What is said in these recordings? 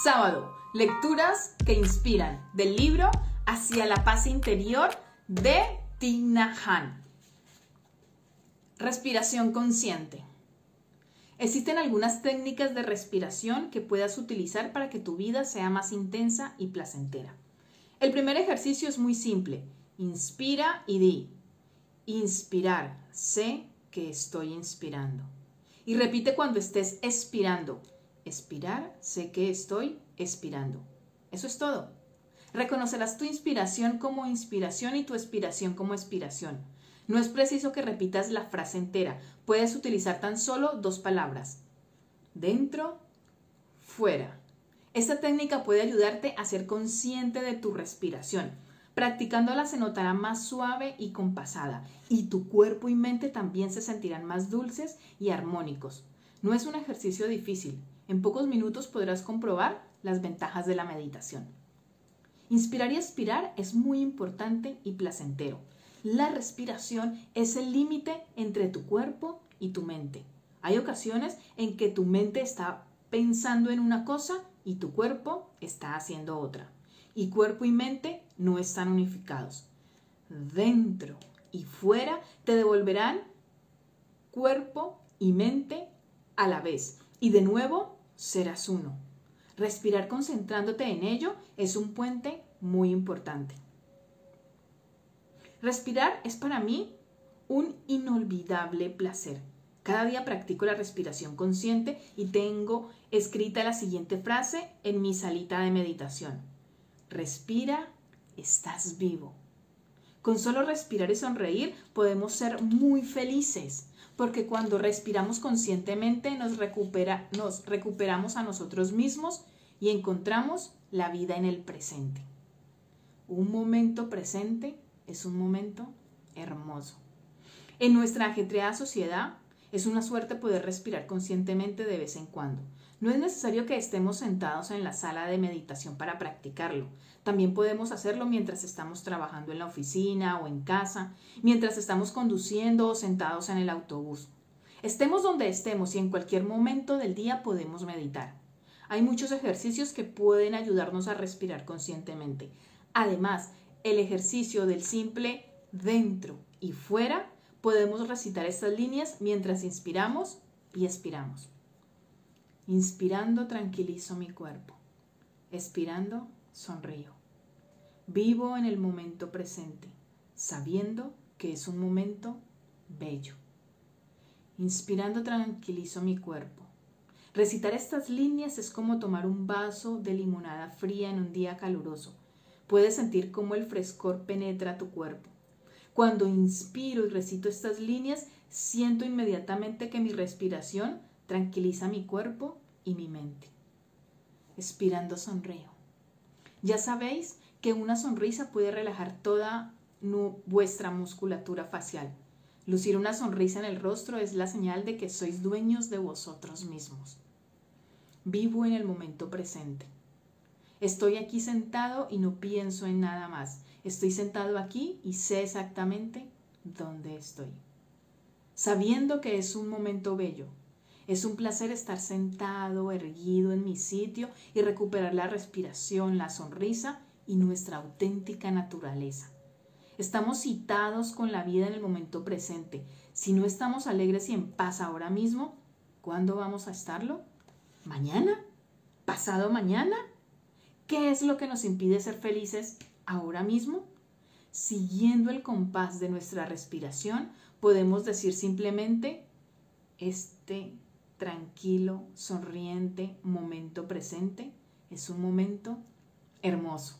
Sábado, lecturas que inspiran del libro Hacia la paz interior de Tina Han. Respiración consciente. Existen algunas técnicas de respiración que puedas utilizar para que tu vida sea más intensa y placentera. El primer ejercicio es muy simple. Inspira y di. Inspirar. Sé que estoy inspirando. Y repite cuando estés expirando. Expirar, sé que estoy expirando. Eso es todo. Reconocerás tu inspiración como inspiración y tu expiración como expiración. No es preciso que repitas la frase entera. Puedes utilizar tan solo dos palabras. Dentro, fuera. Esta técnica puede ayudarte a ser consciente de tu respiración. Practicándola se notará más suave y compasada, y tu cuerpo y mente también se sentirán más dulces y armónicos. No es un ejercicio difícil, en pocos minutos podrás comprobar las ventajas de la meditación. Inspirar y expirar es muy importante y placentero. La respiración es el límite entre tu cuerpo y tu mente. Hay ocasiones en que tu mente está pensando en una cosa y tu cuerpo está haciendo otra. Y cuerpo y mente no están unificados. Dentro y fuera te devolverán cuerpo y mente a la vez. Y de nuevo serás uno. Respirar concentrándote en ello es un puente muy importante. Respirar es para mí un inolvidable placer. Cada día practico la respiración consciente y tengo escrita la siguiente frase en mi salita de meditación. Respira, estás vivo. Con solo respirar y sonreír podemos ser muy felices porque cuando respiramos conscientemente nos, recupera, nos recuperamos a nosotros mismos y encontramos la vida en el presente. Un momento presente es un momento hermoso. En nuestra ajetreada sociedad es una suerte poder respirar conscientemente de vez en cuando. No es necesario que estemos sentados en la sala de meditación para practicarlo. También podemos hacerlo mientras estamos trabajando en la oficina o en casa, mientras estamos conduciendo o sentados en el autobús. Estemos donde estemos y en cualquier momento del día podemos meditar. Hay muchos ejercicios que pueden ayudarnos a respirar conscientemente. Además, el ejercicio del simple dentro y fuera, podemos recitar estas líneas mientras inspiramos y expiramos. Inspirando tranquilizo mi cuerpo. Expirando sonrío. Vivo en el momento presente, sabiendo que es un momento bello. Inspirando tranquilizo mi cuerpo. Recitar estas líneas es como tomar un vaso de limonada fría en un día caluroso. Puedes sentir cómo el frescor penetra tu cuerpo. Cuando inspiro y recito estas líneas, siento inmediatamente que mi respiración tranquiliza mi cuerpo y mi mente. Expirando sonrío. Ya sabéis que una sonrisa puede relajar toda vuestra musculatura facial. Lucir una sonrisa en el rostro es la señal de que sois dueños de vosotros mismos. Vivo en el momento presente. Estoy aquí sentado y no pienso en nada más. Estoy sentado aquí y sé exactamente dónde estoy. Sabiendo que es un momento bello, es un placer estar sentado, erguido en mi sitio y recuperar la respiración, la sonrisa y nuestra auténtica naturaleza. Estamos citados con la vida en el momento presente. Si no estamos alegres y en paz ahora mismo, ¿cuándo vamos a estarlo? ¿Mañana? ¿Pasado mañana? ¿Qué es lo que nos impide ser felices ahora mismo? Siguiendo el compás de nuestra respiración, podemos decir simplemente, este tranquilo, sonriente momento presente es un momento hermoso.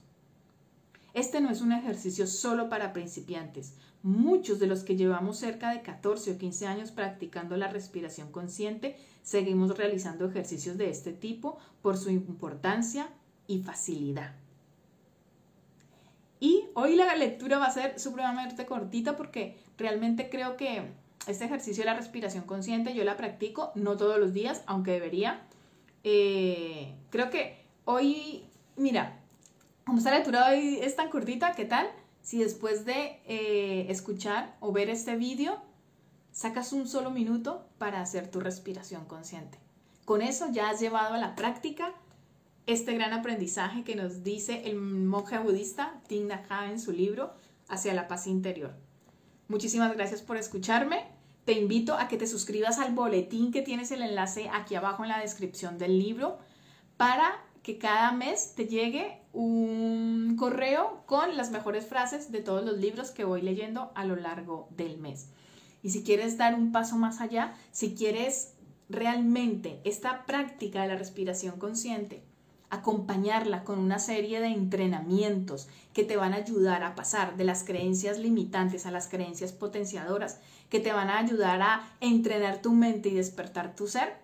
Este no es un ejercicio solo para principiantes. Muchos de los que llevamos cerca de 14 o 15 años practicando la respiración consciente seguimos realizando ejercicios de este tipo por su importancia y facilidad. Y hoy la lectura va a ser supremamente cortita porque realmente creo que este ejercicio de la respiración consciente yo la practico, no todos los días, aunque debería. Eh, creo que hoy, mira, como esta lectura hoy es tan cortita, ¿qué tal? Si después de eh, escuchar o ver este vídeo, sacas un solo minuto para hacer tu respiración consciente. Con eso ya has llevado a la práctica este gran aprendizaje que nos dice el monje budista Thich Nhat Hanh en su libro Hacia la paz interior. Muchísimas gracias por escucharme. Te invito a que te suscribas al boletín que tienes el enlace aquí abajo en la descripción del libro para que cada mes te llegue un correo con las mejores frases de todos los libros que voy leyendo a lo largo del mes. Y si quieres dar un paso más allá, si quieres realmente esta práctica de la respiración consciente, acompañarla con una serie de entrenamientos que te van a ayudar a pasar de las creencias limitantes a las creencias potenciadoras, que te van a ayudar a entrenar tu mente y despertar tu ser.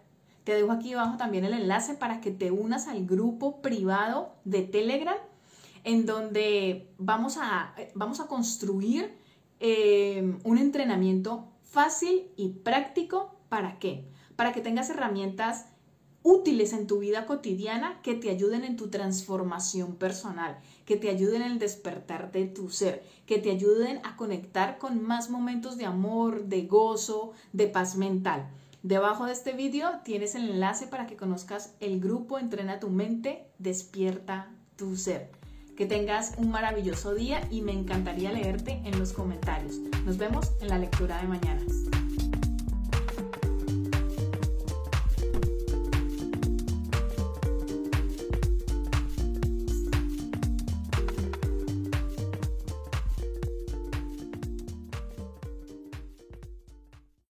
Te dejo aquí abajo también el enlace para que te unas al grupo privado de Telegram, en donde vamos a, vamos a construir eh, un entrenamiento fácil y práctico. ¿Para qué? Para que tengas herramientas útiles en tu vida cotidiana que te ayuden en tu transformación personal, que te ayuden en el despertar de tu ser, que te ayuden a conectar con más momentos de amor, de gozo, de paz mental. Debajo de este vídeo tienes el enlace para que conozcas el grupo Entrena tu mente, despierta tu ser. Que tengas un maravilloso día y me encantaría leerte en los comentarios. Nos vemos en la lectura de mañana.